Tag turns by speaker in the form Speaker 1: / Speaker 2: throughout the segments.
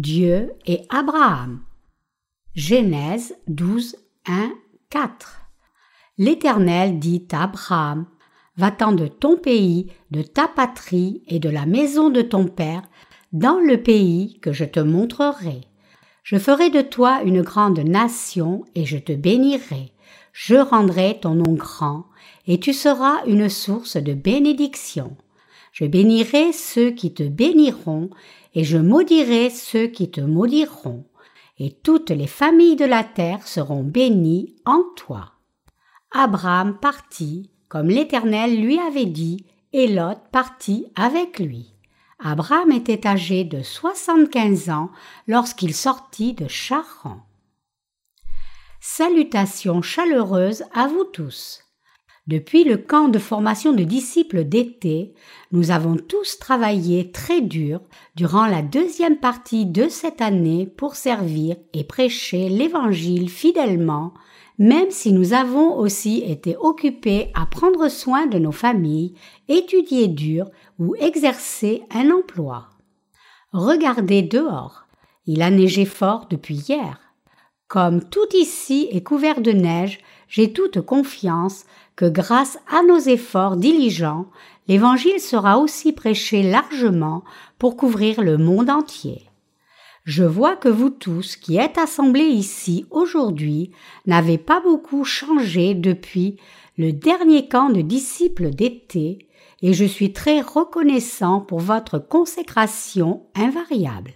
Speaker 1: Dieu et Abraham. Genèse 12, 1, 4. L'Éternel dit à Abraham, Va-t'en de ton pays, de ta patrie et de la maison de ton père, dans le pays que je te montrerai. Je ferai de toi une grande nation et je te bénirai. Je rendrai ton nom grand et tu seras une source de bénédiction. Je bénirai ceux qui te béniront et je maudirai ceux qui te maudiront. Et toutes les familles de la terre seront bénies en toi. Abraham partit comme l'Éternel lui avait dit, et Lot partit avec lui. Abraham était âgé de soixante-quinze ans lorsqu'il sortit de Charan. Salutations chaleureuses à vous tous. Depuis le camp de formation de disciples d'été, nous avons tous travaillé très dur durant la deuxième partie de cette année pour servir et prêcher l'Évangile fidèlement même si nous avons aussi été occupés à prendre soin de nos familles, étudier dur ou exercer un emploi. Regardez dehors. Il a neigé fort depuis hier. Comme tout ici est couvert de neige, j'ai toute confiance que grâce à nos efforts diligents, l'Évangile sera aussi prêché largement pour couvrir le monde entier. Je vois que vous tous qui êtes assemblés ici aujourd'hui n'avez pas beaucoup changé depuis le dernier camp de disciples d'été, et je suis très reconnaissant pour votre consécration invariable.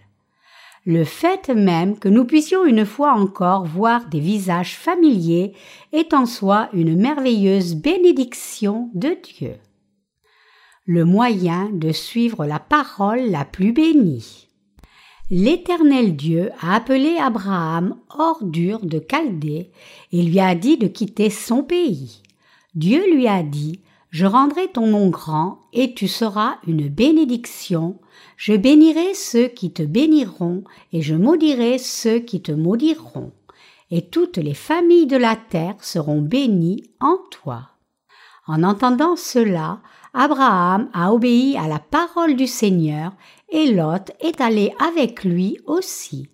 Speaker 1: Le fait même que nous puissions une fois encore voir des visages familiers est en soi une merveilleuse bénédiction de Dieu. Le moyen de suivre la parole la plus bénie. L'Éternel Dieu a appelé Abraham hors d'Ur de Chaldée et lui a dit de quitter son pays. Dieu lui a dit Je rendrai ton nom grand et tu seras une bénédiction. Je bénirai ceux qui te béniront et je maudirai ceux qui te maudiront. Et toutes les familles de la terre seront bénies en toi. En entendant cela, Abraham a obéi à la parole du Seigneur et Lot est allé avec lui aussi.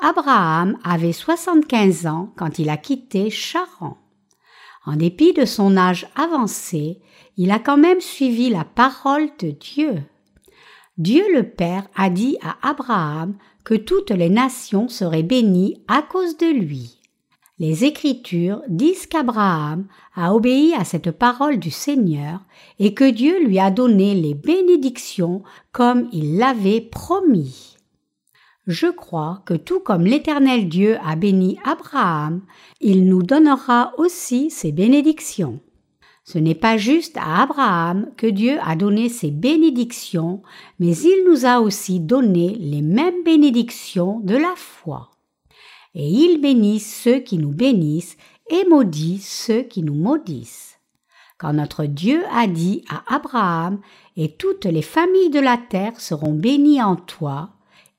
Speaker 1: Abraham avait soixante-quinze ans quand il a quitté Charan. En dépit de son âge avancé, il a quand même suivi la parole de Dieu. Dieu le Père a dit à Abraham que toutes les nations seraient bénies à cause de lui. Les Écritures disent qu'Abraham a obéi à cette parole du Seigneur et que Dieu lui a donné les bénédictions comme il l'avait promis. Je crois que tout comme l'Éternel Dieu a béni Abraham, il nous donnera aussi ses bénédictions. Ce n'est pas juste à Abraham que Dieu a donné ses bénédictions, mais il nous a aussi donné les mêmes bénédictions de la foi et il bénit ceux qui nous bénissent et maudit ceux qui nous maudissent. Quand notre Dieu a dit à Abraham et toutes les familles de la terre seront bénies en toi,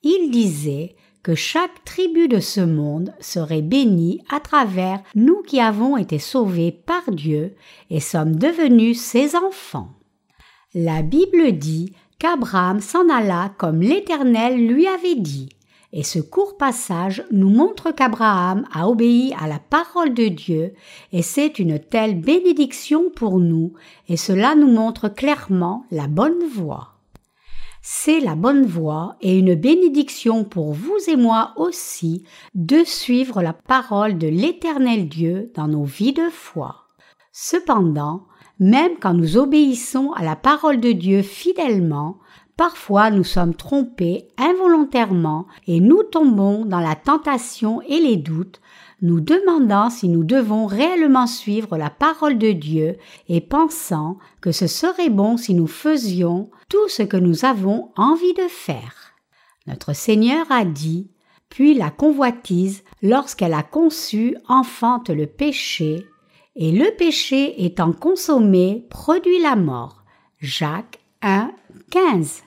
Speaker 1: il disait que chaque tribu de ce monde serait bénie à travers nous qui avons été sauvés par Dieu et sommes devenus ses enfants. La Bible dit qu'Abraham s'en alla comme l'Éternel lui avait dit. Et ce court passage nous montre qu'Abraham a obéi à la parole de Dieu et c'est une telle bénédiction pour nous et cela nous montre clairement la bonne voie. C'est la bonne voie et une bénédiction pour vous et moi aussi de suivre la parole de l'Éternel Dieu dans nos vies de foi. Cependant, même quand nous obéissons à la parole de Dieu fidèlement, Parfois nous sommes trompés involontairement et nous tombons dans la tentation et les doutes, nous demandant si nous devons réellement suivre la parole de Dieu et pensant que ce serait bon si nous faisions tout ce que nous avons envie de faire. Notre Seigneur a dit, puis la convoitise, lorsqu'elle a conçu, enfante le péché, et le péché étant consommé produit la mort. Jacques 1, 15.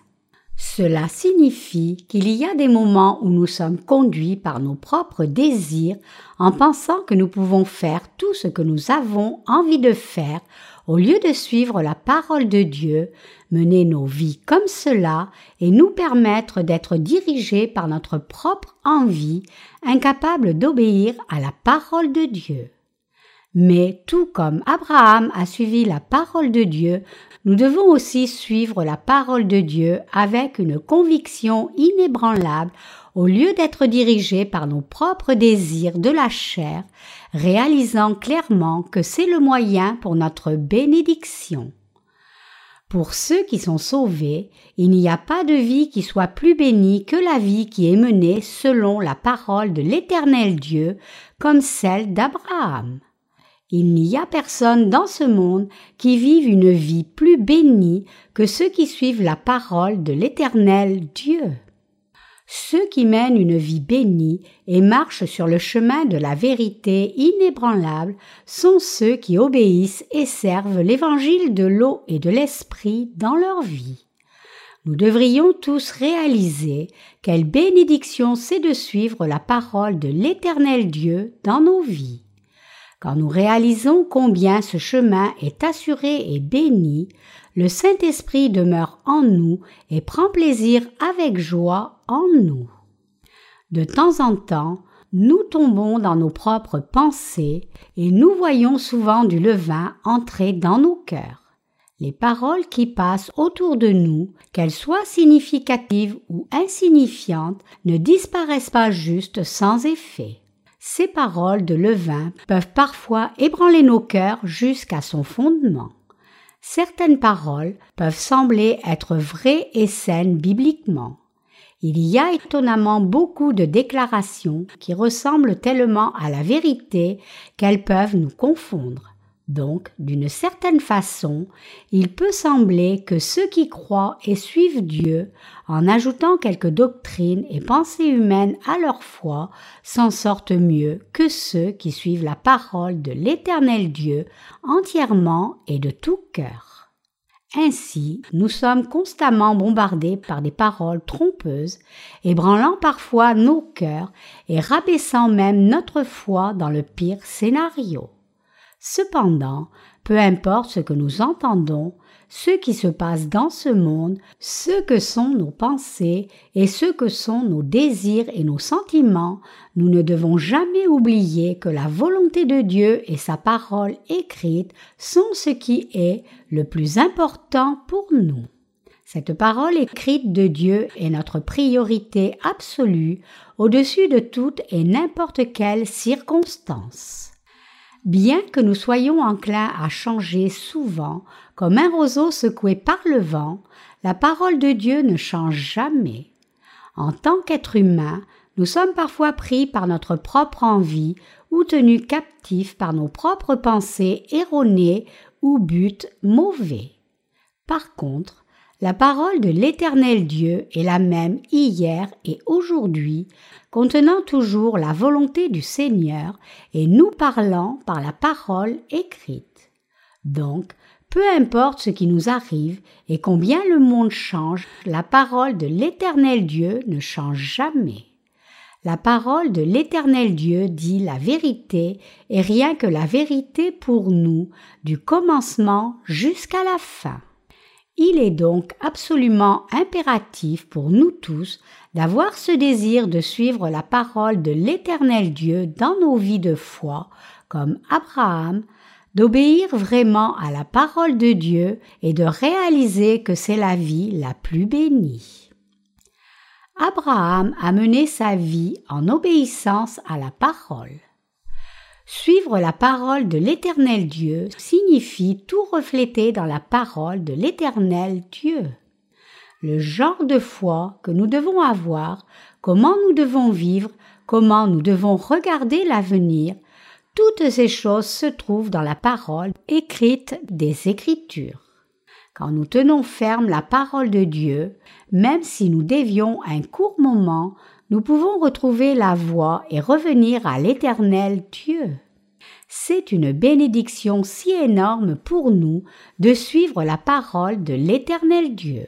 Speaker 1: Cela signifie qu'il y a des moments où nous sommes conduits par nos propres désirs en pensant que nous pouvons faire tout ce que nous avons envie de faire au lieu de suivre la parole de Dieu, mener nos vies comme cela et nous permettre d'être dirigés par notre propre envie, incapables d'obéir à la parole de Dieu. Mais tout comme Abraham a suivi la parole de Dieu, nous devons aussi suivre la parole de Dieu avec une conviction inébranlable au lieu d'être dirigés par nos propres désirs de la chair, réalisant clairement que c'est le moyen pour notre bénédiction. Pour ceux qui sont sauvés, il n'y a pas de vie qui soit plus bénie que la vie qui est menée selon la parole de l'Éternel Dieu, comme celle d'Abraham. Il n'y a personne dans ce monde qui vive une vie plus bénie que ceux qui suivent la parole de l'Éternel Dieu. Ceux qui mènent une vie bénie et marchent sur le chemin de la vérité inébranlable sont ceux qui obéissent et servent l'évangile de l'eau et de l'esprit dans leur vie. Nous devrions tous réaliser quelle bénédiction c'est de suivre la parole de l'Éternel Dieu dans nos vies. Quand nous réalisons combien ce chemin est assuré et béni, le Saint-Esprit demeure en nous et prend plaisir avec joie en nous. De temps en temps, nous tombons dans nos propres pensées et nous voyons souvent du levain entrer dans nos cœurs. Les paroles qui passent autour de nous, qu'elles soient significatives ou insignifiantes, ne disparaissent pas juste sans effet. Ces paroles de levain peuvent parfois ébranler nos cœurs jusqu'à son fondement. Certaines paroles peuvent sembler être vraies et saines bibliquement. Il y a étonnamment beaucoup de déclarations qui ressemblent tellement à la vérité qu'elles peuvent nous confondre. Donc, d'une certaine façon, il peut sembler que ceux qui croient et suivent Dieu, en ajoutant quelques doctrines et pensées humaines à leur foi, s'en sortent mieux que ceux qui suivent la parole de l'Éternel Dieu entièrement et de tout cœur. Ainsi, nous sommes constamment bombardés par des paroles trompeuses, ébranlant parfois nos cœurs et rabaissant même notre foi dans le pire scénario. Cependant, peu importe ce que nous entendons, ce qui se passe dans ce monde, ce que sont nos pensées et ce que sont nos désirs et nos sentiments, nous ne devons jamais oublier que la volonté de Dieu et sa parole écrite sont ce qui est le plus important pour nous. Cette parole écrite de Dieu est notre priorité absolue au-dessus de toute et n'importe quelle circonstance. Bien que nous soyons enclins à changer souvent, comme un roseau secoué par le vent, la parole de Dieu ne change jamais. En tant qu'être humain, nous sommes parfois pris par notre propre envie ou tenus captifs par nos propres pensées erronées ou buts mauvais. Par contre, la parole de l'Éternel Dieu est la même hier et aujourd'hui, contenant toujours la volonté du Seigneur et nous parlant par la parole écrite. Donc, peu importe ce qui nous arrive et combien le monde change, la parole de l'Éternel Dieu ne change jamais. La parole de l'Éternel Dieu dit la vérité et rien que la vérité pour nous, du commencement jusqu'à la fin. Il est donc absolument impératif pour nous tous d'avoir ce désir de suivre la parole de l'Éternel Dieu dans nos vies de foi, comme Abraham, d'obéir vraiment à la parole de Dieu et de réaliser que c'est la vie la plus bénie. Abraham a mené sa vie en obéissance à la parole. Suivre la parole de l'Éternel Dieu signifie tout refléter dans la parole de l'Éternel Dieu. Le genre de foi que nous devons avoir, comment nous devons vivre, comment nous devons regarder l'avenir, toutes ces choses se trouvent dans la parole écrite des Écritures. Quand nous tenons ferme la parole de Dieu, même si nous dévions un court moment, nous pouvons retrouver la voie et revenir à l'Éternel Dieu. C'est une bénédiction si énorme pour nous de suivre la parole de l'Éternel Dieu.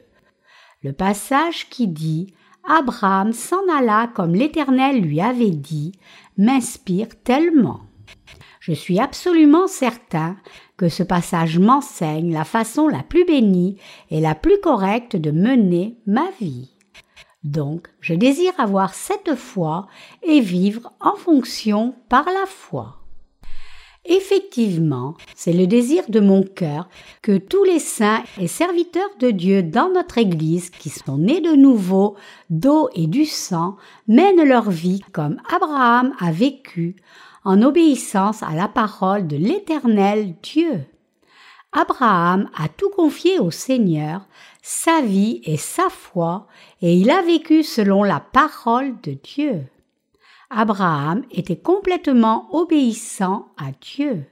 Speaker 1: Le passage qui dit Abraham s'en alla comme l'Éternel lui avait dit m'inspire tellement. Je suis absolument certain que ce passage m'enseigne la façon la plus bénie et la plus correcte de mener ma vie. Donc, je désire avoir cette foi et vivre en fonction par la foi. Effectivement, c'est le désir de mon cœur que tous les saints et serviteurs de Dieu dans notre Église qui sont nés de nouveau d'eau et du sang mènent leur vie comme Abraham a vécu, en obéissance à la parole de l'Éternel Dieu. Abraham a tout confié au Seigneur, sa vie et sa foi, et il a vécu selon la parole de Dieu. Abraham était complètement obéissant à Dieu.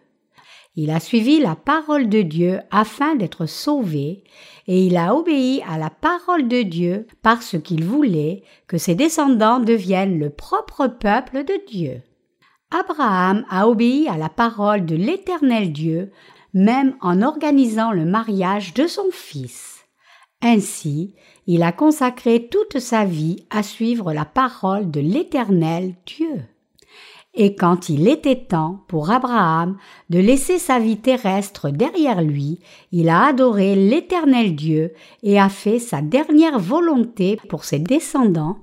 Speaker 1: Il a suivi la parole de Dieu afin d'être sauvé, et il a obéi à la parole de Dieu parce qu'il voulait que ses descendants deviennent le propre peuple de Dieu. Abraham a obéi à la parole de l'Éternel Dieu, même en organisant le mariage de son fils. Ainsi, il a consacré toute sa vie à suivre la parole de l'Éternel Dieu. Et quand il était temps pour Abraham de laisser sa vie terrestre derrière lui, il a adoré l'Éternel Dieu et a fait sa dernière volonté pour ses descendants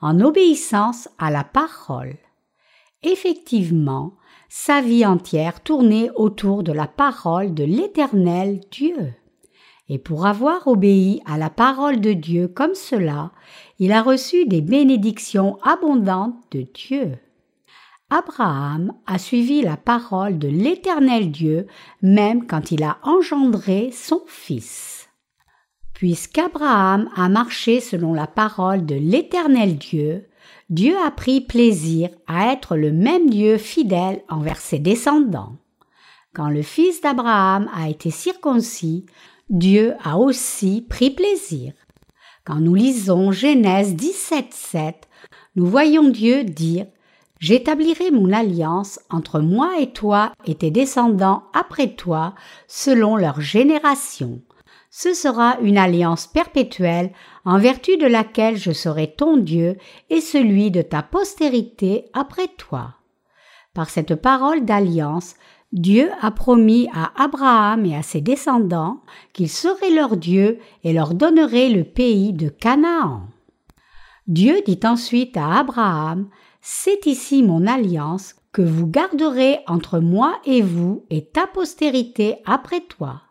Speaker 1: en obéissance à la parole. Effectivement, sa vie entière tournait autour de la parole de l'Éternel Dieu. Et pour avoir obéi à la parole de Dieu comme cela, il a reçu des bénédictions abondantes de Dieu. Abraham a suivi la parole de l'Éternel Dieu même quand il a engendré son fils. Puisqu'Abraham a marché selon la parole de l'Éternel Dieu, Dieu a pris plaisir à être le même Dieu fidèle envers ses descendants. Quand le fils d'Abraham a été circoncis, Dieu a aussi pris plaisir. Quand nous lisons Genèse 17.7, nous voyons Dieu dire J'établirai mon alliance entre moi et toi et tes descendants après toi, selon leur génération ce sera une alliance perpétuelle en vertu de laquelle je serai ton Dieu et celui de ta postérité après toi. Par cette parole d'alliance, Dieu a promis à Abraham et à ses descendants qu'il serait leur Dieu et leur donnerait le pays de Canaan. Dieu dit ensuite à Abraham, C'est ici mon alliance que vous garderez entre moi et vous et ta postérité après toi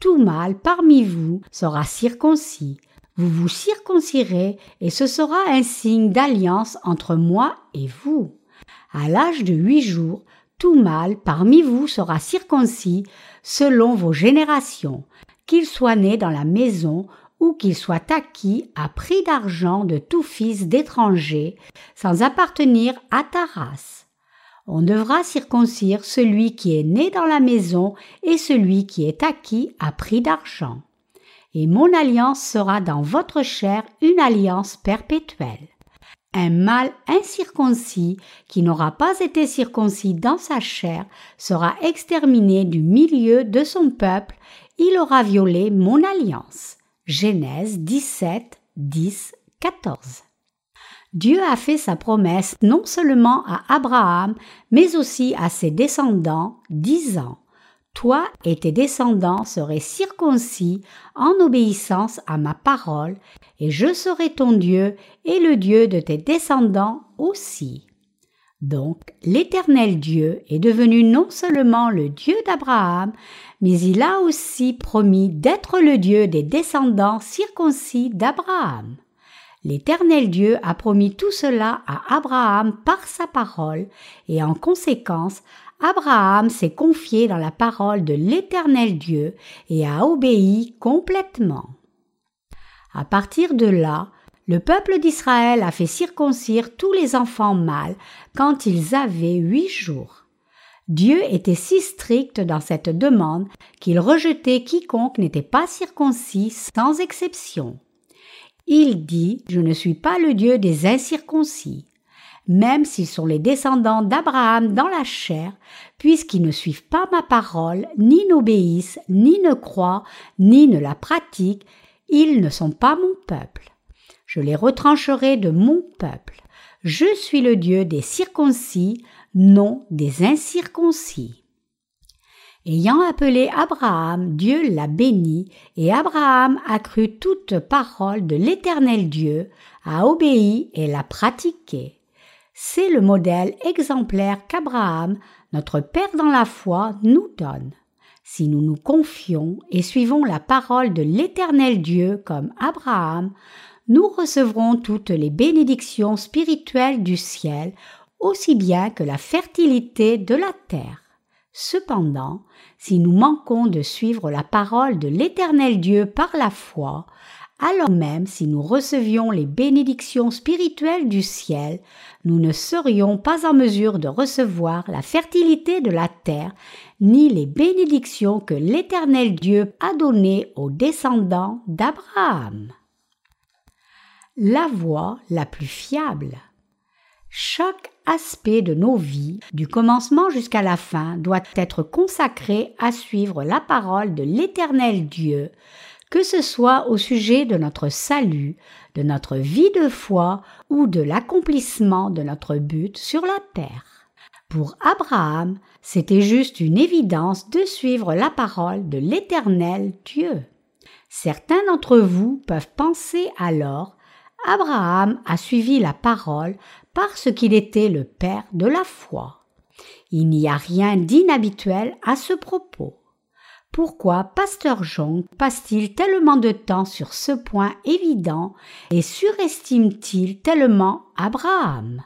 Speaker 1: tout mâle parmi vous sera circoncis. Vous vous circoncirez et ce sera un signe d'alliance entre moi et vous. À l'âge de huit jours, tout mâle parmi vous sera circoncis selon vos générations, qu'il soit né dans la maison ou qu'il soit acquis à prix d'argent de tout fils d'étranger, sans appartenir à ta race on devra circoncire celui qui est né dans la maison et celui qui est acquis à prix d'argent. Et mon alliance sera dans votre chair une alliance perpétuelle. Un mâle incirconcis qui n'aura pas été circoncis dans sa chair sera exterminé du milieu de son peuple, il aura violé mon alliance. Genèse 17, 10, 14. Dieu a fait sa promesse non seulement à Abraham, mais aussi à ses descendants, disant Toi et tes descendants seraient circoncis en obéissance à ma parole, et je serai ton Dieu et le Dieu de tes descendants aussi. Donc l'Éternel Dieu est devenu non seulement le Dieu d'Abraham, mais il a aussi promis d'être le Dieu des descendants circoncis d'Abraham. L'Éternel Dieu a promis tout cela à Abraham par sa parole, et en conséquence, Abraham s'est confié dans la parole de l'Éternel Dieu et a obéi complètement. À partir de là, le peuple d'Israël a fait circoncire tous les enfants mâles quand ils avaient huit jours. Dieu était si strict dans cette demande qu'il rejetait quiconque n'était pas circoncis sans exception. Il dit Je ne suis pas le Dieu des incirconcis, même s'ils sont les descendants d'Abraham dans la chair, puisqu'ils ne suivent pas ma parole, ni n'obéissent, ni ne croient, ni ne la pratiquent, ils ne sont pas mon peuple. Je les retrancherai de mon peuple. Je suis le Dieu des circoncis, non des incirconcis. Ayant appelé Abraham, Dieu l'a béni, et Abraham a cru toute parole de l'Éternel Dieu, a obéi et l'a pratiqué. C'est le modèle exemplaire qu'Abraham, notre Père dans la foi, nous donne. Si nous nous confions et suivons la parole de l'Éternel Dieu comme Abraham, nous recevrons toutes les bénédictions spirituelles du ciel, aussi bien que la fertilité de la terre. Cependant, si nous manquons de suivre la parole de l'Éternel Dieu par la foi, alors même si nous recevions les bénédictions spirituelles du ciel, nous ne serions pas en mesure de recevoir la fertilité de la terre, ni les bénédictions que l'Éternel Dieu a données aux descendants d'Abraham. La voie la plus fiable. Chaque aspect de nos vies, du commencement jusqu'à la fin, doit être consacré à suivre la parole de l'Éternel Dieu, que ce soit au sujet de notre salut, de notre vie de foi ou de l'accomplissement de notre but sur la terre. Pour Abraham, c'était juste une évidence de suivre la parole de l'Éternel Dieu. Certains d'entre vous peuvent penser alors Abraham a suivi la parole parce qu'il était le père de la foi. Il n'y a rien d'inhabituel à ce propos. Pourquoi Pasteur Jean passe-t-il tellement de temps sur ce point évident et surestime-t-il tellement Abraham?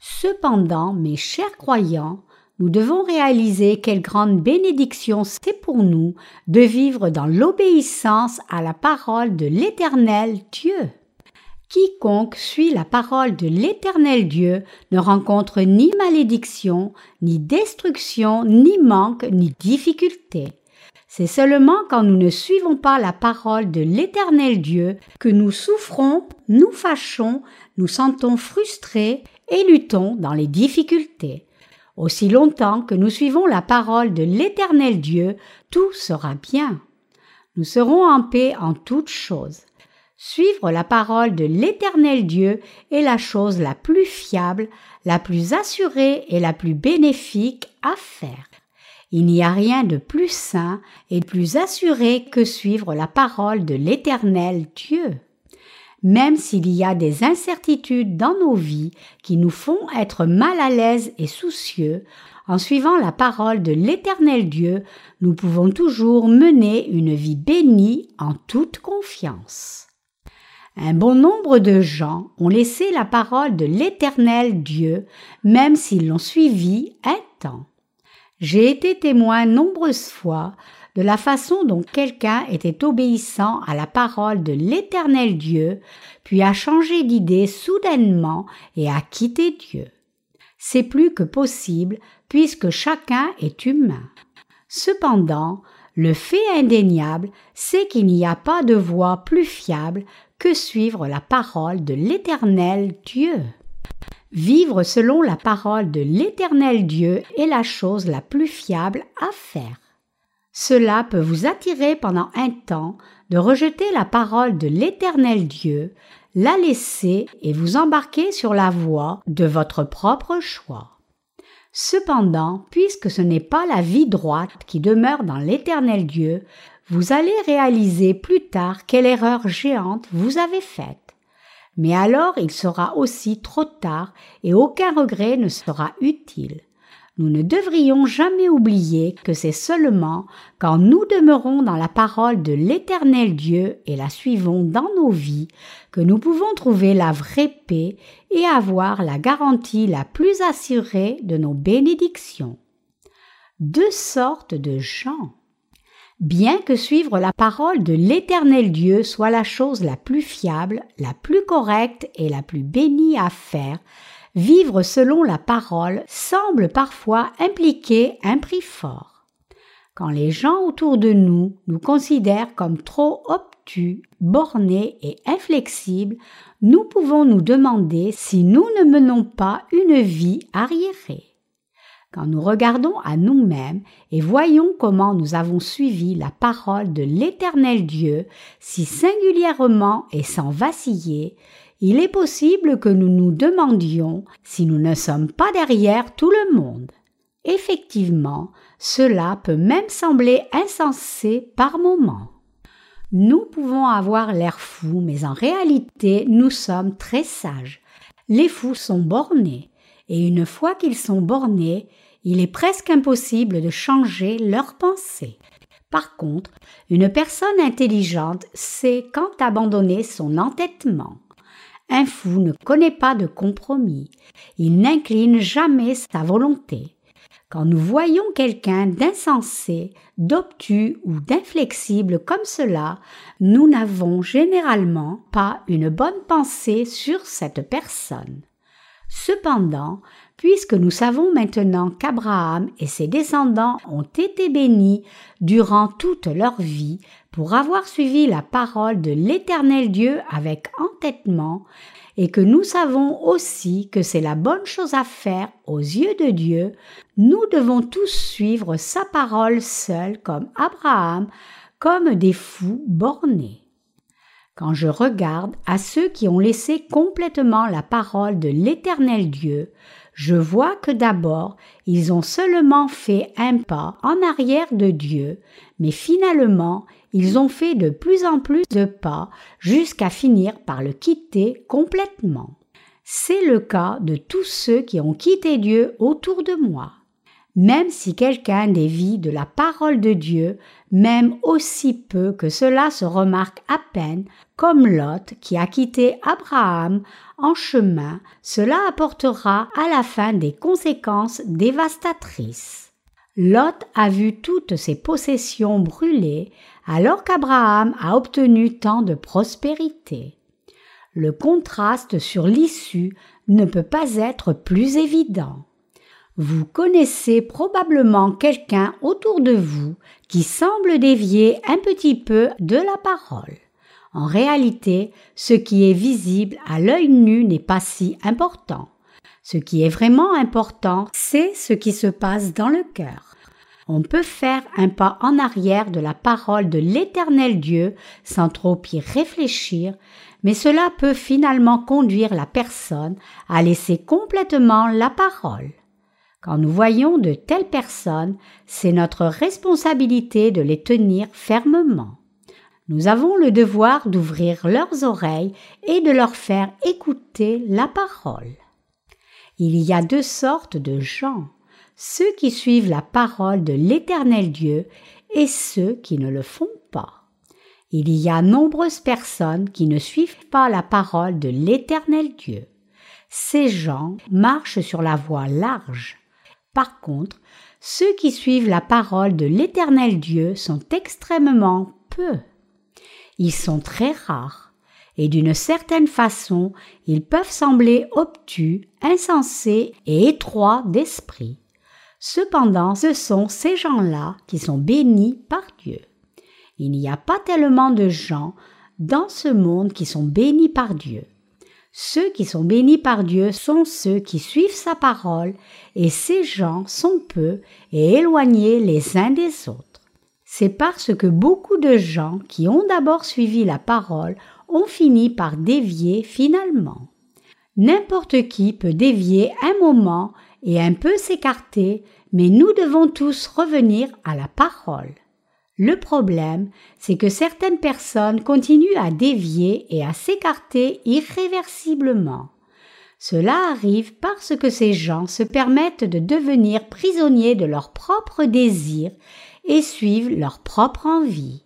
Speaker 1: Cependant, mes chers croyants, nous devons réaliser quelle grande bénédiction c'est pour nous de vivre dans l'obéissance à la parole de l'Éternel Dieu. Quiconque suit la parole de l'Éternel Dieu ne rencontre ni malédiction, ni destruction, ni manque, ni difficulté. C'est seulement quand nous ne suivons pas la parole de l'Éternel Dieu que nous souffrons, nous fâchons, nous sentons frustrés et luttons dans les difficultés. Aussi longtemps que nous suivons la parole de l'Éternel Dieu, tout sera bien. Nous serons en paix en toutes choses. Suivre la parole de l'Éternel Dieu est la chose la plus fiable, la plus assurée et la plus bénéfique à faire. Il n'y a rien de plus sain et de plus assuré que suivre la parole de l'Éternel Dieu. Même s'il y a des incertitudes dans nos vies qui nous font être mal à l'aise et soucieux, en suivant la parole de l'Éternel Dieu, nous pouvons toujours mener une vie bénie en toute confiance. Un bon nombre de gens ont laissé la parole de l'Éternel Dieu, même s'ils l'ont suivi un temps. J'ai été témoin nombreuses fois de la façon dont quelqu'un était obéissant à la parole de l'Éternel Dieu, puis a changé d'idée soudainement et a quitté Dieu. C'est plus que possible puisque chacun est humain. Cependant, le fait indéniable, c'est qu'il n'y a pas de voie plus fiable que suivre la parole de l'Éternel Dieu. Vivre selon la parole de l'Éternel Dieu est la chose la plus fiable à faire. Cela peut vous attirer pendant un temps de rejeter la parole de l'Éternel Dieu, la laisser et vous embarquer sur la voie de votre propre choix. Cependant, puisque ce n'est pas la vie droite qui demeure dans l'Éternel Dieu, vous allez réaliser plus tard quelle erreur géante vous avez faite mais alors il sera aussi trop tard et aucun regret ne sera utile. Nous ne devrions jamais oublier que c'est seulement quand nous demeurons dans la parole de l'Éternel Dieu et la suivons dans nos vies que nous pouvons trouver la vraie paix et avoir la garantie la plus assurée de nos bénédictions. Deux sortes de gens. Bien que suivre la parole de l'Éternel Dieu soit la chose la plus fiable, la plus correcte et la plus bénie à faire, vivre selon la parole semble parfois impliquer un prix fort. Quand les gens autour de nous nous considèrent comme trop obtus, bornés et inflexibles, nous pouvons nous demander si nous ne menons pas une vie arriérée. Quand nous regardons à nous-mêmes et voyons comment nous avons suivi la parole de l'Éternel Dieu si singulièrement et sans vaciller, il est possible que nous nous demandions si nous ne sommes pas derrière tout le monde. Effectivement, cela peut même sembler insensé par moments. Nous pouvons avoir l'air fou, mais en réalité nous sommes très sages. Les fous sont bornés, et une fois qu'ils sont bornés, il est presque impossible de changer leurs pensées. Par contre, une personne intelligente sait quand abandonner son entêtement. Un fou ne connaît pas de compromis, il n'incline jamais sa volonté. Quand nous voyons quelqu'un d'insensé, d'obtus ou d'inflexible comme cela, nous n'avons généralement pas une bonne pensée sur cette personne. Cependant, puisque nous savons maintenant qu'Abraham et ses descendants ont été bénis durant toute leur vie pour avoir suivi la parole de l'Éternel Dieu avec entêtement, et que nous savons aussi que c'est la bonne chose à faire aux yeux de Dieu, nous devons tous suivre sa parole seule comme Abraham, comme des fous bornés. Quand je regarde à ceux qui ont laissé complètement la parole de l'Éternel Dieu, je vois que d'abord ils ont seulement fait un pas en arrière de Dieu, mais finalement ils ont fait de plus en plus de pas jusqu'à finir par le quitter complètement. C'est le cas de tous ceux qui ont quitté Dieu autour de moi. Même si quelqu'un dévie de la parole de Dieu, même aussi peu que cela se remarque à peine, comme Lot qui a quitté Abraham en chemin, cela apportera à la fin des conséquences dévastatrices. Lot a vu toutes ses possessions brûler alors qu'Abraham a obtenu tant de prospérité. Le contraste sur l'issue ne peut pas être plus évident. Vous connaissez probablement quelqu'un autour de vous qui semble dévier un petit peu de la parole. En réalité, ce qui est visible à l'œil nu n'est pas si important. Ce qui est vraiment important, c'est ce qui se passe dans le cœur. On peut faire un pas en arrière de la parole de l'Éternel Dieu sans trop y réfléchir, mais cela peut finalement conduire la personne à laisser complètement la parole. Quand nous voyons de telles personnes, c'est notre responsabilité de les tenir fermement. Nous avons le devoir d'ouvrir leurs oreilles et de leur faire écouter la parole. Il y a deux sortes de gens, ceux qui suivent la parole de l'Éternel Dieu et ceux qui ne le font pas. Il y a nombreuses personnes qui ne suivent pas la parole de l'Éternel Dieu. Ces gens marchent sur la voie large. Par contre, ceux qui suivent la parole de l'Éternel Dieu sont extrêmement peu. Ils sont très rares, et d'une certaine façon ils peuvent sembler obtus, insensés et étroits d'esprit. Cependant, ce sont ces gens-là qui sont bénis par Dieu. Il n'y a pas tellement de gens dans ce monde qui sont bénis par Dieu. Ceux qui sont bénis par Dieu sont ceux qui suivent sa parole, et ces gens sont peu et éloignés les uns des autres. C'est parce que beaucoup de gens qui ont d'abord suivi la parole ont fini par dévier finalement. N'importe qui peut dévier un moment et un peu s'écarter, mais nous devons tous revenir à la parole. Le problème, c'est que certaines personnes continuent à dévier et à s'écarter irréversiblement. Cela arrive parce que ces gens se permettent de devenir prisonniers de leurs propres désirs et suivent leur propre envie.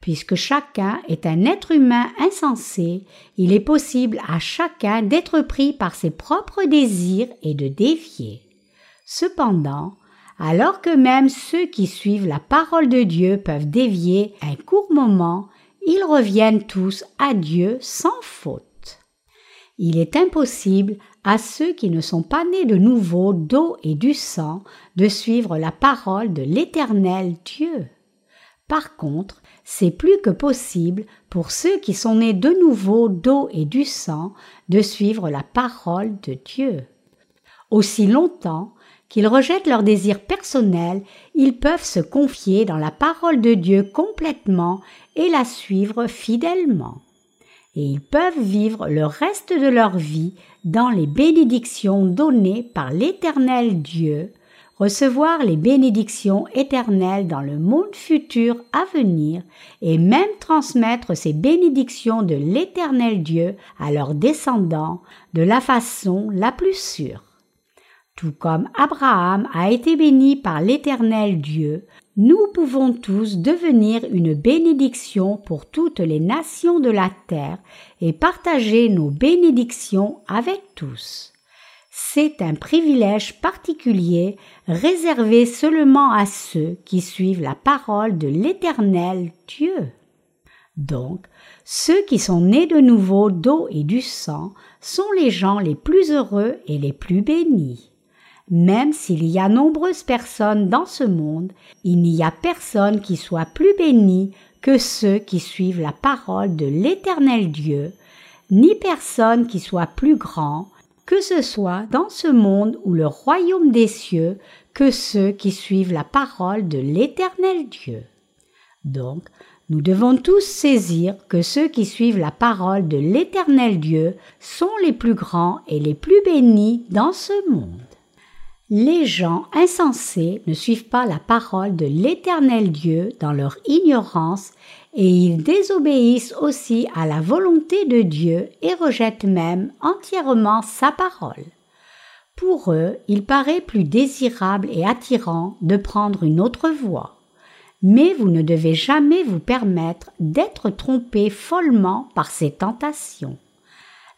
Speaker 1: Puisque chacun est un être humain insensé, il est possible à chacun d'être pris par ses propres désirs et de dévier. Cependant, alors que même ceux qui suivent la parole de Dieu peuvent dévier un court moment, ils reviennent tous à Dieu sans faute. Il est impossible à ceux qui ne sont pas nés de nouveau d'eau et du sang de suivre la parole de l'Éternel Dieu. Par contre, c'est plus que possible pour ceux qui sont nés de nouveau d'eau et du sang de suivre la parole de Dieu. Aussi longtemps qu'ils rejettent leurs désirs personnels, ils peuvent se confier dans la parole de Dieu complètement et la suivre fidèlement. Et ils peuvent vivre le reste de leur vie dans les bénédictions données par l'Éternel Dieu, recevoir les bénédictions éternelles dans le monde futur à venir et même transmettre ces bénédictions de l'Éternel Dieu à leurs descendants de la façon la plus sûre. Tout comme Abraham a été béni par l'Éternel Dieu, nous pouvons tous devenir une bénédiction pour toutes les nations de la terre et partager nos bénédictions avec tous c'est un privilège particulier réservé seulement à ceux qui suivent la parole de l'Éternel Dieu. Donc, ceux qui sont nés de nouveau d'eau et du sang sont les gens les plus heureux et les plus bénis. Même s'il y a nombreuses personnes dans ce monde, il n'y a personne qui soit plus béni que ceux qui suivent la parole de l'Éternel Dieu, ni personne qui soit plus grand, que ce soit dans ce monde ou le royaume des cieux, que ceux qui suivent la parole de l'Éternel Dieu. Donc, nous devons tous saisir que ceux qui suivent la parole de l'Éternel Dieu sont les plus grands et les plus bénis dans ce monde. Les gens insensés ne suivent pas la parole de l'Éternel Dieu dans leur ignorance et ils désobéissent aussi à la volonté de Dieu et rejettent même entièrement sa parole. Pour eux, il paraît plus désirable et attirant de prendre une autre voie. Mais vous ne devez jamais vous permettre d'être trompé follement par ces tentations.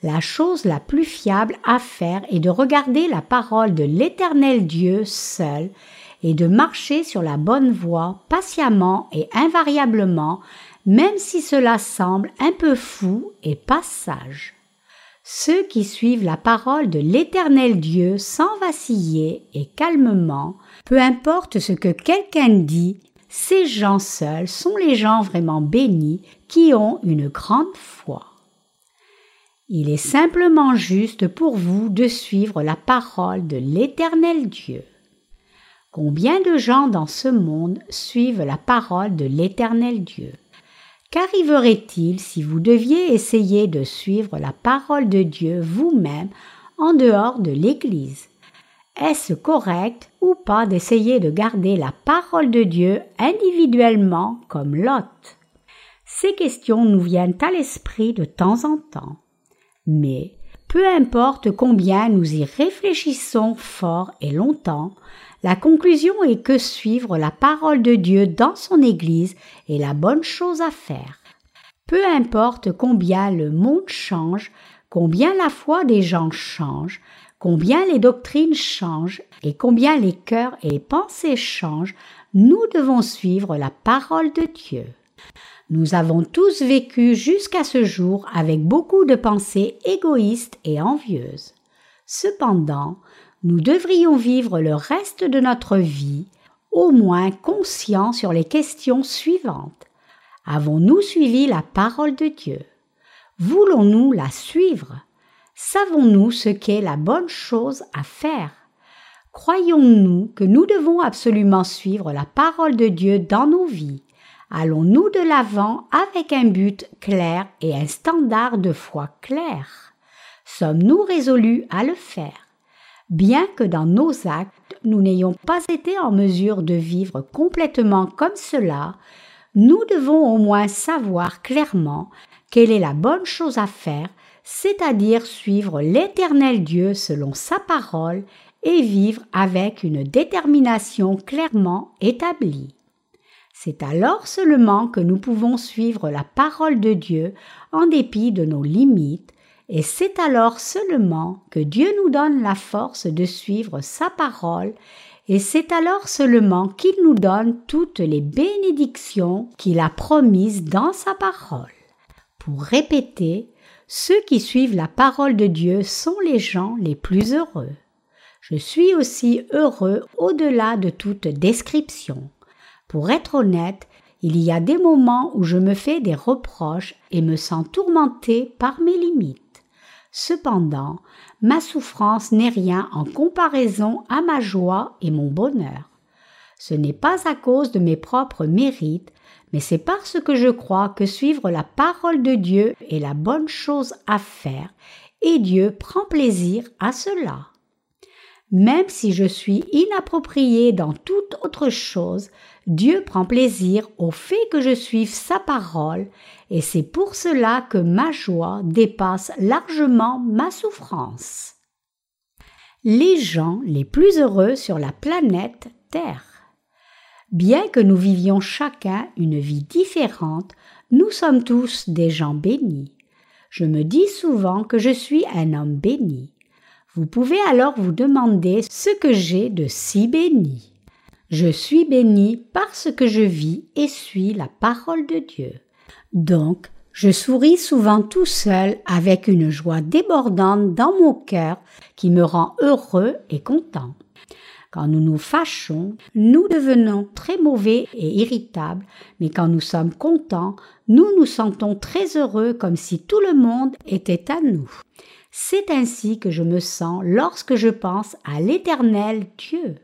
Speaker 1: La chose la plus fiable à faire est de regarder la parole de l'Éternel Dieu seul et de marcher sur la bonne voie patiemment et invariablement, même si cela semble un peu fou et pas sage. Ceux qui suivent la parole de l'Éternel Dieu sans vaciller et calmement, peu importe ce que quelqu'un dit, ces gens seuls sont les gens vraiment bénis qui ont une grande foi. Il est simplement juste pour vous de suivre la parole de l'Éternel Dieu. Combien de gens dans ce monde suivent la parole de l'Éternel Dieu? Qu'arriverait-il si vous deviez essayer de suivre la parole de Dieu vous-même en dehors de l'Église? Est-ce correct ou pas d'essayer de garder la parole de Dieu individuellement comme Lot Ces questions nous viennent à l'esprit de temps en temps. Mais peu importe combien nous y réfléchissons fort et longtemps, la conclusion est que suivre la parole de Dieu dans son Église est la bonne chose à faire. Peu importe combien le monde change, combien la foi des gens change, combien les doctrines changent et combien les cœurs et les pensées changent, nous devons suivre la parole de Dieu. Nous avons tous vécu jusqu'à ce jour avec beaucoup de pensées égoïstes et envieuses. Cependant, nous devrions vivre le reste de notre vie au moins conscients sur les questions suivantes. Avons-nous suivi la parole de Dieu? Voulons-nous la suivre? Savons-nous ce qu'est la bonne chose à faire? Croyons-nous que nous devons absolument suivre la parole de Dieu dans nos vies? Allons-nous de l'avant avec un but clair et un standard de foi clair? Sommes-nous résolus à le faire? Bien que dans nos actes nous n'ayons pas été en mesure de vivre complètement comme cela, nous devons au moins savoir clairement quelle est la bonne chose à faire, c'est-à-dire suivre l'Éternel Dieu selon sa parole et vivre avec une détermination clairement établie. C'est alors seulement que nous pouvons suivre la parole de Dieu en dépit de nos limites et c'est alors seulement que Dieu nous donne la force de suivre sa parole, et c'est alors seulement qu'il nous donne toutes les bénédictions qu'il a promises dans sa parole. Pour répéter, ceux qui suivent la parole de Dieu sont les gens les plus heureux. Je suis aussi heureux au-delà de toute description. Pour être honnête, il y a des moments où je me fais des reproches et me sens tourmenté par mes limites. Cependant, ma souffrance n'est rien en comparaison à ma joie et mon bonheur. Ce n'est pas à cause de mes propres mérites, mais c'est parce que je crois que suivre la parole de Dieu est la bonne chose à faire, et Dieu prend plaisir à cela. Même si je suis inapproprié dans toute autre chose, Dieu prend plaisir au fait que je suive sa parole, et c'est pour cela que ma joie dépasse largement ma souffrance. Les gens les plus heureux sur la planète Terre. Bien que nous vivions chacun une vie différente, nous sommes tous des gens bénis. Je me dis souvent que je suis un homme béni. Vous pouvez alors vous demander ce que j'ai de si béni. Je suis béni parce que je vis et suis la parole de Dieu. Donc, je souris souvent tout seul avec une joie débordante dans mon cœur qui me rend heureux et content. Quand nous nous fâchons, nous devenons très mauvais et irritables, mais quand nous sommes contents, nous nous sentons très heureux comme si tout le monde était à nous. C'est ainsi que je me sens lorsque je pense à l'éternel Dieu.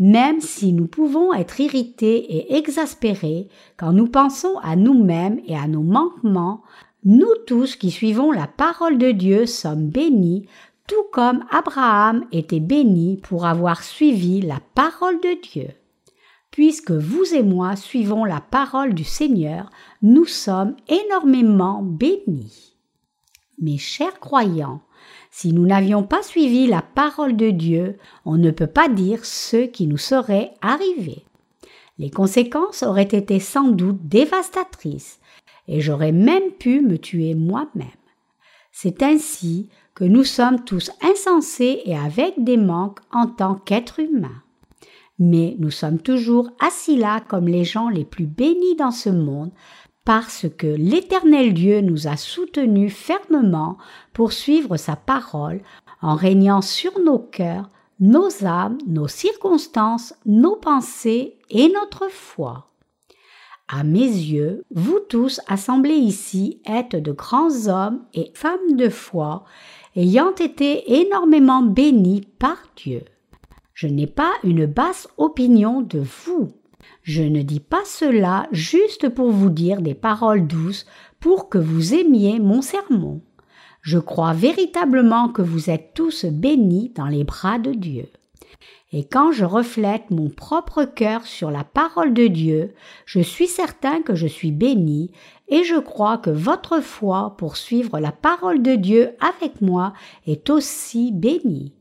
Speaker 1: Même si nous pouvons être irrités et exaspérés quand nous pensons à nous-mêmes et à nos manquements, nous tous qui suivons la parole de Dieu sommes bénis, tout comme Abraham était béni pour avoir suivi la parole de Dieu. Puisque vous et moi suivons la parole du Seigneur, nous sommes énormément bénis. Mes chers croyants, si nous n'avions pas suivi la parole de Dieu, on ne peut pas dire ce qui nous serait arrivé. Les conséquences auraient été sans doute dévastatrices, et j'aurais même pu me tuer moi-même. C'est ainsi que nous sommes tous insensés et avec des manques en tant qu'êtres humains. Mais nous sommes toujours assis là comme les gens les plus bénis dans ce monde parce que l'Éternel Dieu nous a soutenus fermement pour suivre sa parole en régnant sur nos cœurs, nos âmes, nos circonstances, nos pensées et notre foi. À mes yeux, vous tous assemblés ici êtes de grands hommes et femmes de foi, ayant été énormément bénis par Dieu. Je n'ai pas une basse opinion de vous, je ne dis pas cela juste pour vous dire des paroles douces pour que vous aimiez mon sermon. Je crois véritablement que vous êtes tous bénis dans les bras de Dieu. Et quand je reflète mon propre cœur sur la parole de Dieu, je suis certain que je suis béni et je crois que votre foi pour suivre la parole de Dieu avec moi est aussi bénie.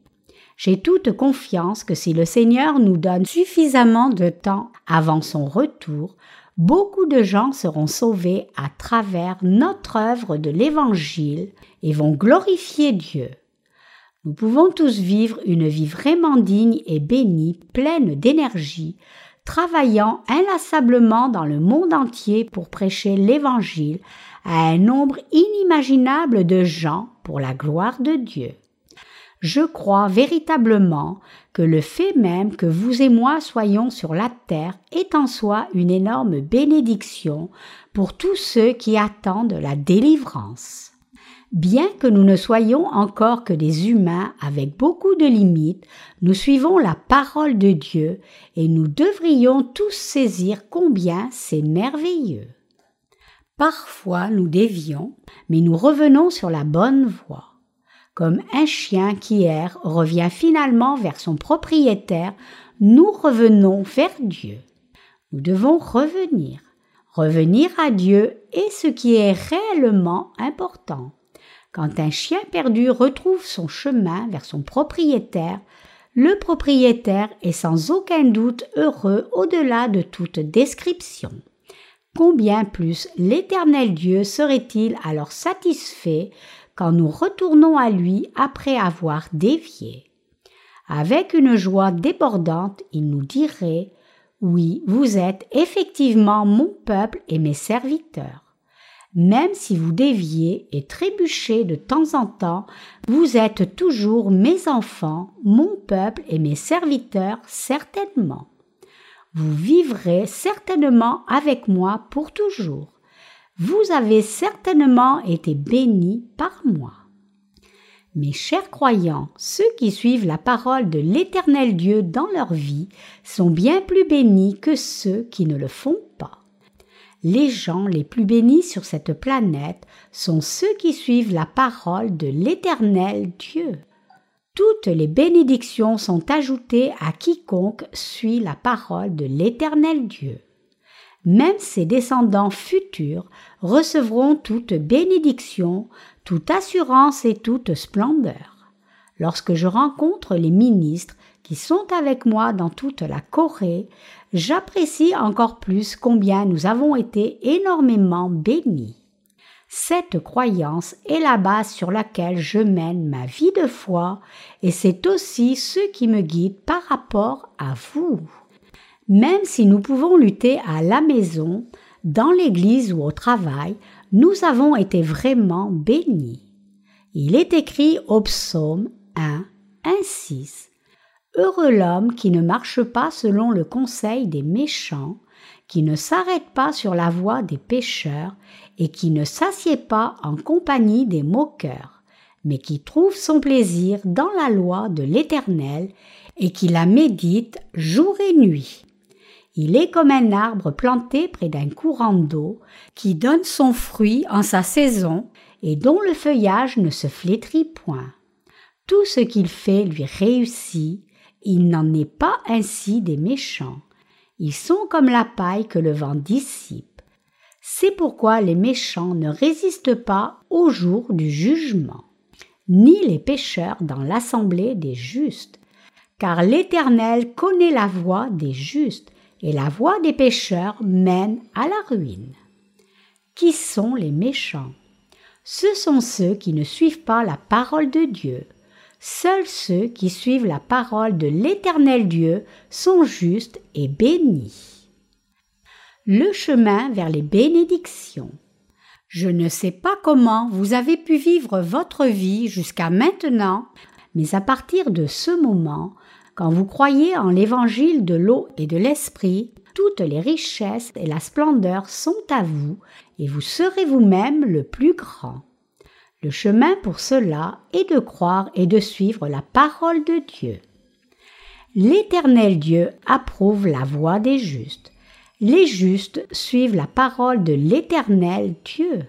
Speaker 1: J'ai toute confiance que si le Seigneur nous donne suffisamment de temps avant son retour, beaucoup de gens seront sauvés à travers notre œuvre de l'Évangile et vont glorifier Dieu. Nous pouvons tous vivre une vie vraiment digne et bénie, pleine d'énergie, travaillant inlassablement dans le monde entier pour prêcher l'Évangile à un nombre inimaginable de gens pour la gloire de Dieu je crois véritablement que le fait même que vous et moi soyons sur la terre est en soi une énorme bénédiction pour tous ceux qui attendent la délivrance. Bien que nous ne soyons encore que des humains avec beaucoup de limites, nous suivons la parole de Dieu et nous devrions tous saisir combien c'est merveilleux. Parfois nous dévions, mais nous revenons sur la bonne voie comme un chien qui erre revient finalement vers son propriétaire, nous revenons vers Dieu. Nous devons revenir. Revenir à Dieu est ce qui est réellement important. Quand un chien perdu retrouve son chemin vers son propriétaire, le propriétaire est sans aucun doute heureux au-delà de toute description. Combien plus l'Éternel Dieu serait-il alors satisfait quand nous retournons à lui après avoir dévié. Avec une joie débordante, il nous dirait Oui, vous êtes effectivement mon peuple et mes serviteurs. Même si vous déviez et trébuchez de temps en temps, vous êtes toujours mes enfants, mon peuple et mes serviteurs certainement. Vous vivrez certainement avec moi pour toujours vous avez certainement été bénis par moi. Mes chers croyants, ceux qui suivent la parole de l'Éternel Dieu dans leur vie sont bien plus bénis que ceux qui ne le font pas. Les gens les plus bénis sur cette planète sont ceux qui suivent la parole de l'Éternel Dieu. Toutes les bénédictions sont ajoutées à quiconque suit la parole de l'Éternel Dieu. Même ses descendants futurs recevront toute bénédiction, toute assurance et toute splendeur. Lorsque je rencontre les ministres qui sont avec moi dans toute la Corée, j'apprécie encore plus combien nous avons été énormément bénis. Cette croyance est la base sur laquelle je mène ma vie de foi et c'est aussi ce qui me guide par rapport à vous. Même si nous pouvons lutter à la maison, dans l'église ou au travail, nous avons été vraiment bénis. Il est écrit au psaume 1, 1, 6. Heureux l'homme qui ne marche pas selon le conseil des méchants, qui ne s'arrête pas sur la voie des pécheurs et qui ne s'assied pas en compagnie des moqueurs, mais qui trouve son plaisir dans la loi de l'Éternel et qui la médite jour et nuit. Il est comme un arbre planté près d'un courant d'eau qui donne son fruit en sa saison et dont le feuillage ne se flétrit point. Tout ce qu'il fait lui réussit, il n'en est pas ainsi des méchants. Ils sont comme la paille que le vent dissipe. C'est pourquoi les méchants ne résistent pas au jour du jugement, ni les pécheurs dans l'assemblée des justes, car l'Éternel connaît la voie des justes, et la voie des pécheurs mène à la ruine. Qui sont les méchants? Ce sont ceux qui ne suivent pas la parole de Dieu. Seuls ceux qui suivent la parole de l'Éternel Dieu sont justes et bénis. Le chemin vers les bénédictions. Je ne sais pas comment vous avez pu vivre votre vie jusqu'à maintenant, mais à partir de ce moment, quand vous croyez en l'évangile de l'eau et de l'esprit, toutes les richesses et la splendeur sont à vous, et vous serez vous-même le plus grand. Le chemin pour cela est de croire et de suivre la parole de Dieu. L'Éternel Dieu approuve la voie des justes. Les justes suivent la parole de l'Éternel Dieu.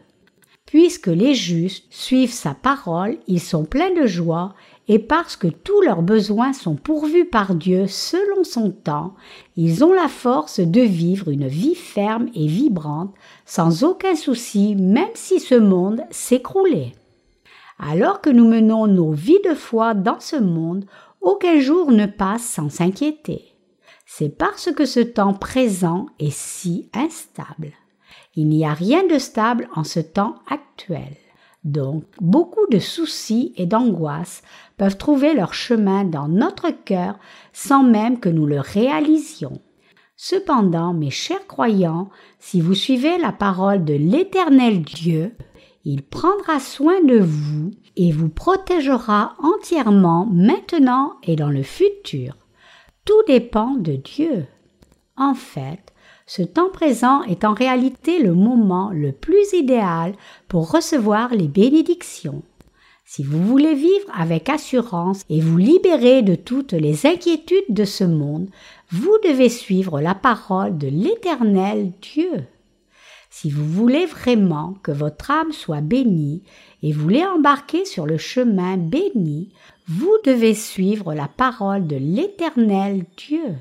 Speaker 1: Puisque les justes suivent sa parole, ils sont pleins de joie, et parce que tous leurs besoins sont pourvus par Dieu selon son temps, ils ont la force de vivre une vie ferme et vibrante, sans aucun souci, même si ce monde s'écroulait. Alors que nous menons nos vies de foi dans ce monde, aucun jour ne passe sans s'inquiéter. C'est parce que ce temps présent est si instable. Il n'y a rien de stable en ce temps actuel. Donc, beaucoup de soucis et d'angoisses peuvent trouver leur chemin dans notre cœur sans même que nous le réalisions. Cependant, mes chers croyants, si vous suivez la parole de l'Éternel Dieu, il prendra soin de vous et vous protégera entièrement maintenant et dans le futur. Tout dépend de Dieu. En fait, ce temps présent est en réalité le moment le plus idéal pour recevoir les bénédictions. Si vous voulez vivre avec assurance et vous libérer de toutes les inquiétudes de ce monde, vous devez suivre la parole de l'Éternel Dieu. Si vous voulez vraiment que votre âme soit bénie et voulez embarquer sur le chemin béni, vous devez suivre la parole de l'Éternel Dieu.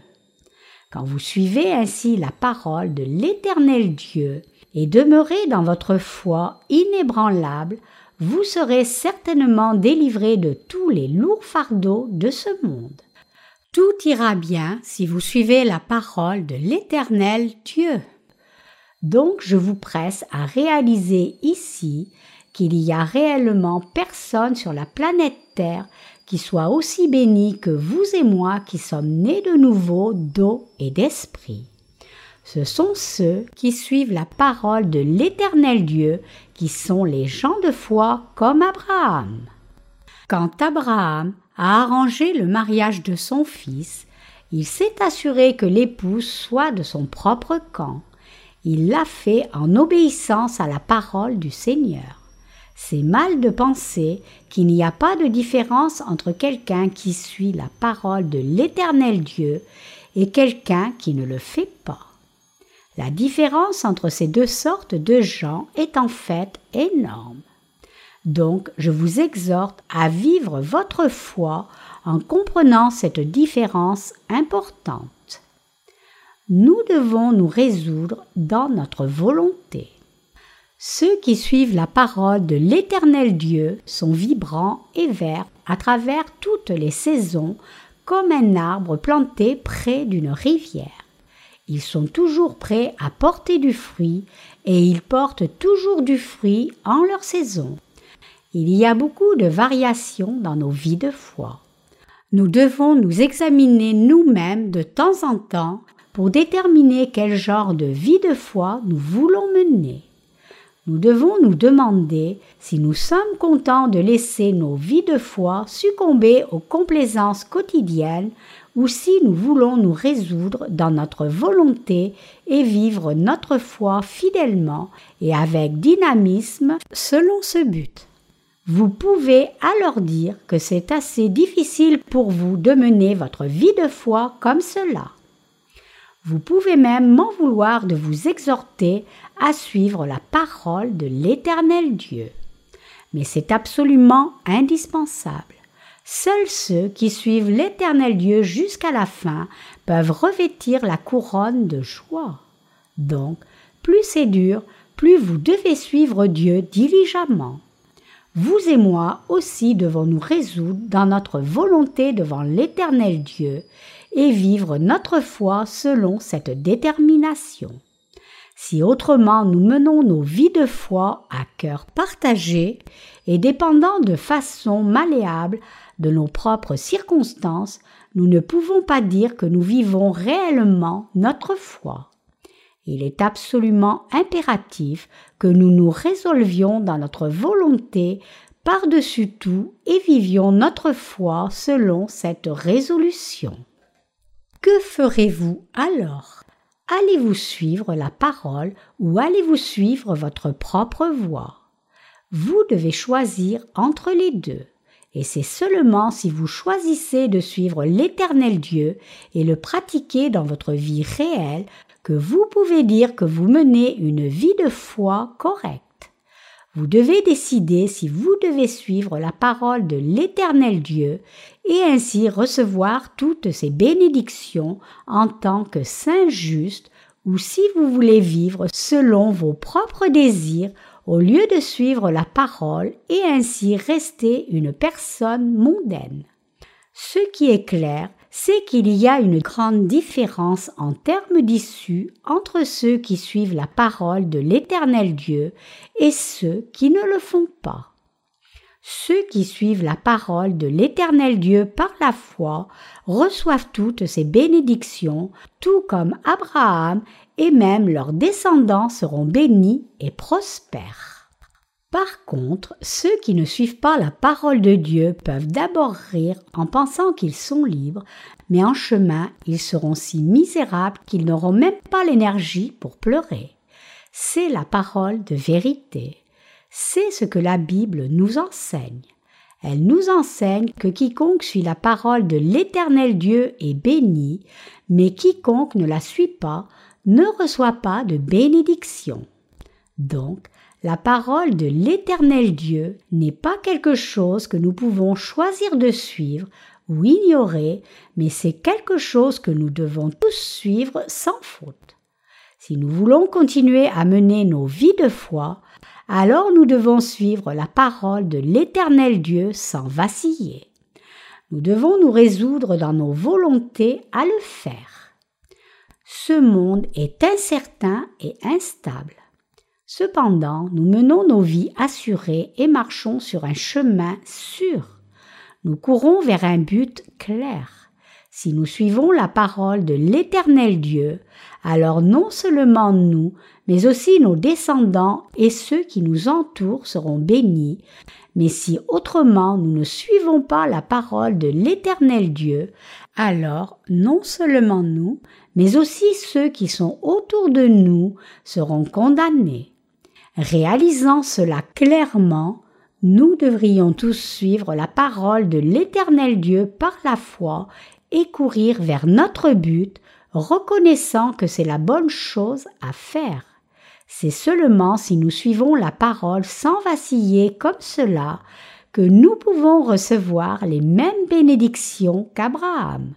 Speaker 1: Quand vous suivez ainsi la parole de l'Éternel Dieu et demeurez dans votre foi inébranlable, vous serez certainement délivré de tous les lourds fardeaux de ce monde. Tout ira bien si vous suivez la parole de l'Éternel Dieu. Donc je vous presse à réaliser ici qu'il y a réellement personne sur la planète Terre qui soit aussi béni que vous et moi qui sommes nés de nouveau d'eau et d'esprit. Ce sont ceux qui suivent la parole de l'Éternel Dieu, qui sont les gens de foi comme Abraham. Quand Abraham a arrangé le mariage de son fils, il s'est assuré que l'épouse soit de son propre camp il l'a fait en obéissance à la parole du Seigneur. C'est mal de penser qu'il n'y a pas de différence entre quelqu'un qui suit la parole de l'Éternel Dieu et quelqu'un qui ne le fait pas. La différence entre ces deux sortes de gens est en fait énorme. Donc je vous exhorte à vivre votre foi en comprenant cette différence importante. Nous devons nous résoudre dans notre volonté. Ceux qui suivent la parole de l'Éternel Dieu sont vibrants et verts à travers toutes les saisons comme un arbre planté près d'une rivière. Ils sont toujours prêts à porter du fruit et ils portent toujours du fruit en leur saison. Il y a beaucoup de variations dans nos vies de foi. Nous devons nous examiner nous-mêmes de temps en temps pour déterminer quel genre de vie de foi nous voulons mener nous devons nous demander si nous sommes contents de laisser nos vies de foi succomber aux complaisances quotidiennes ou si nous voulons nous résoudre dans notre volonté et vivre notre foi fidèlement et avec dynamisme selon ce but. Vous pouvez alors dire que c'est assez difficile pour vous de mener votre vie de foi comme cela. Vous pouvez même m'en vouloir de vous exhorter à suivre la parole de l'Éternel Dieu. Mais c'est absolument indispensable. Seuls ceux qui suivent l'Éternel Dieu jusqu'à la fin peuvent revêtir la couronne de joie. Donc, plus c'est dur, plus vous devez suivre Dieu diligemment. Vous et moi aussi devons nous résoudre dans notre volonté devant l'Éternel Dieu et vivre notre foi selon cette détermination. Si autrement nous menons nos vies de foi à cœur partagé et dépendant de façon malléable de nos propres circonstances, nous ne pouvons pas dire que nous vivons réellement notre foi. Il est absolument impératif que nous nous résolvions dans notre volonté par-dessus tout et vivions notre foi selon cette résolution. Que ferez-vous alors? Allez-vous suivre la parole ou allez-vous suivre votre propre voix? Vous devez choisir entre les deux. Et c'est seulement si vous choisissez de suivre l'Éternel Dieu et le pratiquer dans votre vie réelle que vous pouvez dire que vous menez une vie de foi correcte. Vous devez décider si vous devez suivre la parole de l'Éternel Dieu et ainsi recevoir toutes ces bénédictions en tant que saint juste ou si vous voulez vivre selon vos propres désirs au lieu de suivre la parole et ainsi rester une personne mondaine. Ce qui est clair, c'est qu'il y a une grande différence en termes d'issue entre ceux qui suivent la parole de l'Éternel Dieu et ceux qui ne le font pas. Ceux qui suivent la parole de l'Éternel Dieu par la foi reçoivent toutes ces bénédictions, tout comme Abraham et même leurs descendants seront bénis et prospères. Par contre, ceux qui ne suivent pas la parole de Dieu peuvent d'abord rire en pensant qu'ils sont libres, mais en chemin ils seront si misérables qu'ils n'auront même pas l'énergie pour pleurer. C'est la parole de vérité. C'est ce que la Bible nous enseigne. Elle nous enseigne que quiconque suit la parole de l'Éternel Dieu est béni, mais quiconque ne la suit pas ne reçoit pas de bénédiction. Donc, la parole de l'Éternel Dieu n'est pas quelque chose que nous pouvons choisir de suivre ou ignorer, mais c'est quelque chose que nous devons tous suivre sans faute. Si nous voulons continuer à mener nos vies de foi, alors nous devons suivre la parole de l'Éternel Dieu sans vaciller. Nous devons nous résoudre dans nos volontés à le faire. Ce monde est incertain et instable. Cependant, nous menons nos vies assurées et marchons sur un chemin sûr. Nous courons vers un but clair. Si nous suivons la parole de l'Éternel Dieu, alors non seulement nous, mais aussi nos descendants et ceux qui nous entourent seront bénis. Mais si autrement nous ne suivons pas la parole de l'Éternel Dieu, alors non seulement nous, mais aussi ceux qui sont autour de nous seront condamnés. Réalisant cela clairement, Nous devrions tous suivre la parole de l'Éternel Dieu par la foi et courir vers notre but, reconnaissant que c'est la bonne chose à faire. C'est seulement si nous suivons la parole sans vaciller comme cela que nous pouvons recevoir les mêmes bénédictions qu'Abraham.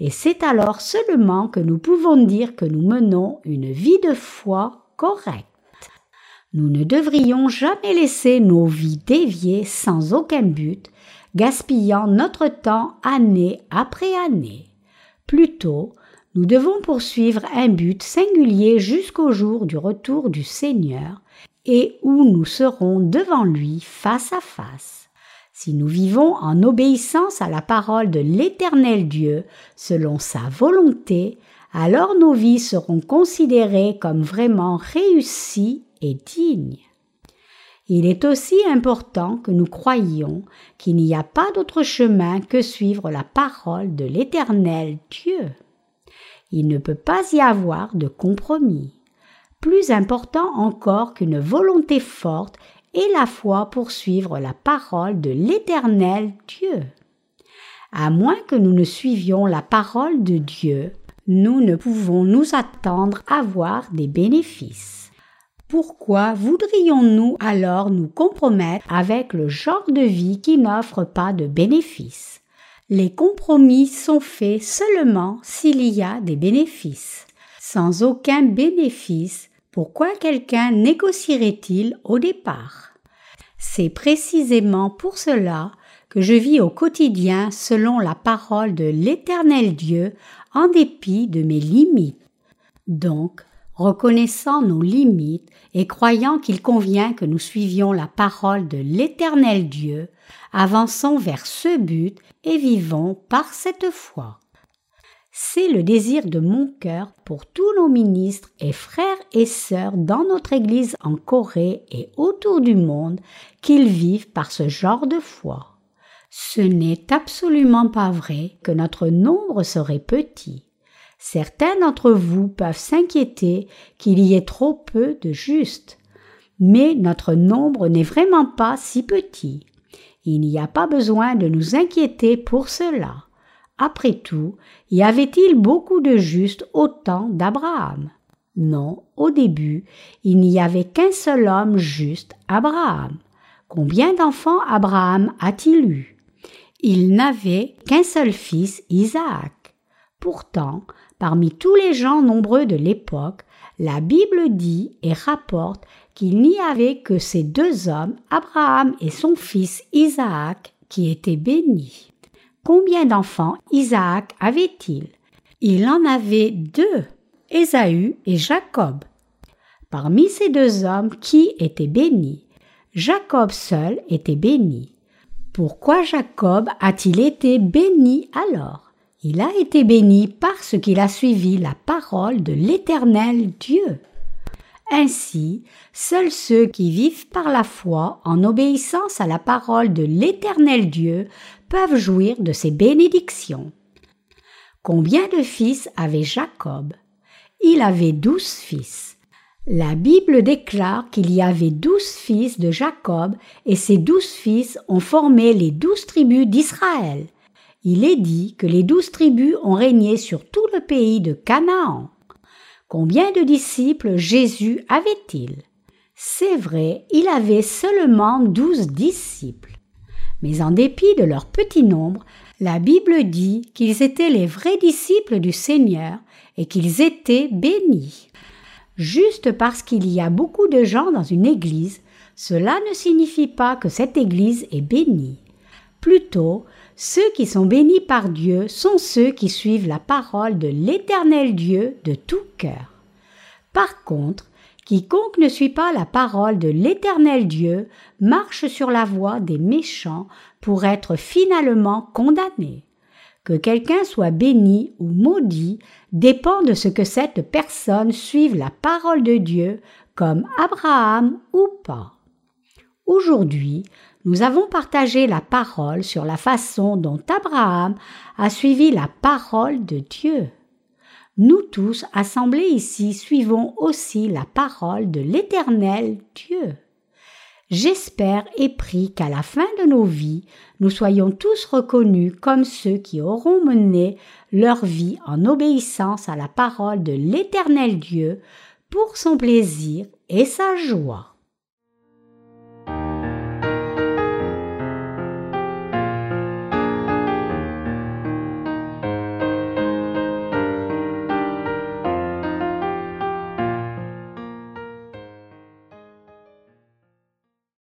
Speaker 1: Et c'est alors seulement que nous pouvons dire que nous menons une vie de foi correcte. Nous ne devrions jamais laisser nos vies dévier sans aucun but, gaspillant notre temps année après année. Plutôt, nous devons poursuivre un but singulier jusqu'au jour du retour du Seigneur et où nous serons devant lui face à face. Si nous vivons en obéissance à la parole de l'Éternel Dieu selon sa volonté, alors nos vies seront considérées comme vraiment réussies et dignes. Il est aussi important que nous croyions qu'il n'y a pas d'autre chemin que suivre la parole de l'Éternel Dieu. Il ne peut pas y avoir de compromis. Plus important encore qu'une volonté forte est la foi pour suivre la parole de l'Éternel Dieu. À moins que nous ne suivions la parole de Dieu, nous ne pouvons nous attendre à voir des bénéfices. Pourquoi voudrions-nous alors nous compromettre avec le genre de vie qui n'offre pas de bénéfices? Les compromis sont faits seulement s'il y a des bénéfices. Sans aucun bénéfice, pourquoi quelqu'un négocierait-il au départ? C'est précisément pour cela que je vis au quotidien selon la parole de l'Éternel Dieu en dépit de mes limites. Donc, reconnaissant nos limites et croyant qu'il convient que nous suivions la parole de l'Éternel Dieu, avançons vers ce but et vivons par cette foi. C'est le désir de mon cœur pour tous nos ministres et frères et sœurs dans notre Église en Corée et autour du monde qu'ils vivent par ce genre de foi. Ce n'est absolument pas vrai que notre nombre serait petit. Certains d'entre vous peuvent s'inquiéter qu'il y ait trop peu de justes, mais notre nombre n'est vraiment pas si petit. Il n'y a pas besoin de nous inquiéter pour cela. Après tout, y avait-il beaucoup de justes au temps d'Abraham? Non, au début, il n'y avait qu'un seul homme juste, Abraham. Combien d'enfants Abraham a-t-il eu? Il n'avait qu'un seul fils, Isaac. Pourtant, Parmi tous les gens nombreux de l'époque, la Bible dit et rapporte qu'il n'y avait que ces deux hommes, Abraham et son fils Isaac, qui étaient bénis. Combien d'enfants Isaac avait-il? Il en avait deux, Ésaü et Jacob. Parmi ces deux hommes, qui étaient bénis Jacob seul était béni. Pourquoi Jacob a-t-il été béni alors? Il a été béni parce qu'il a suivi la parole de l'Éternel Dieu. Ainsi, seuls ceux qui vivent par la foi en obéissance à la parole de l'Éternel Dieu peuvent jouir de ses bénédictions. Combien de fils avait Jacob? Il avait douze fils. La Bible déclare qu'il y avait douze fils de Jacob et ces douze fils ont formé les douze tribus d'Israël il est dit que les douze tribus ont régné sur tout le pays de Canaan. Combien de disciples Jésus avait-il? C'est vrai, il avait seulement douze disciples. Mais en dépit de leur petit nombre, la Bible dit qu'ils étaient les vrais disciples du Seigneur et qu'ils étaient bénis. Juste parce qu'il y a beaucoup de gens dans une église, cela ne signifie pas que cette église est bénie. Plutôt, ceux qui sont bénis par Dieu sont ceux qui suivent la parole de l'Éternel Dieu de tout cœur. Par contre, quiconque ne suit pas la parole de l'Éternel Dieu marche sur la voie des méchants pour être finalement condamné. Que quelqu'un soit béni ou maudit dépend de ce que cette personne suive la parole de Dieu comme Abraham ou pas. Aujourd'hui, nous avons partagé la parole sur la façon dont Abraham a suivi la parole de Dieu. Nous tous assemblés ici suivons aussi la parole de l'Éternel Dieu. J'espère et prie qu'à la fin de nos vies, nous soyons tous reconnus comme ceux qui auront mené leur vie en obéissance à la parole de l'Éternel Dieu pour son plaisir et sa joie.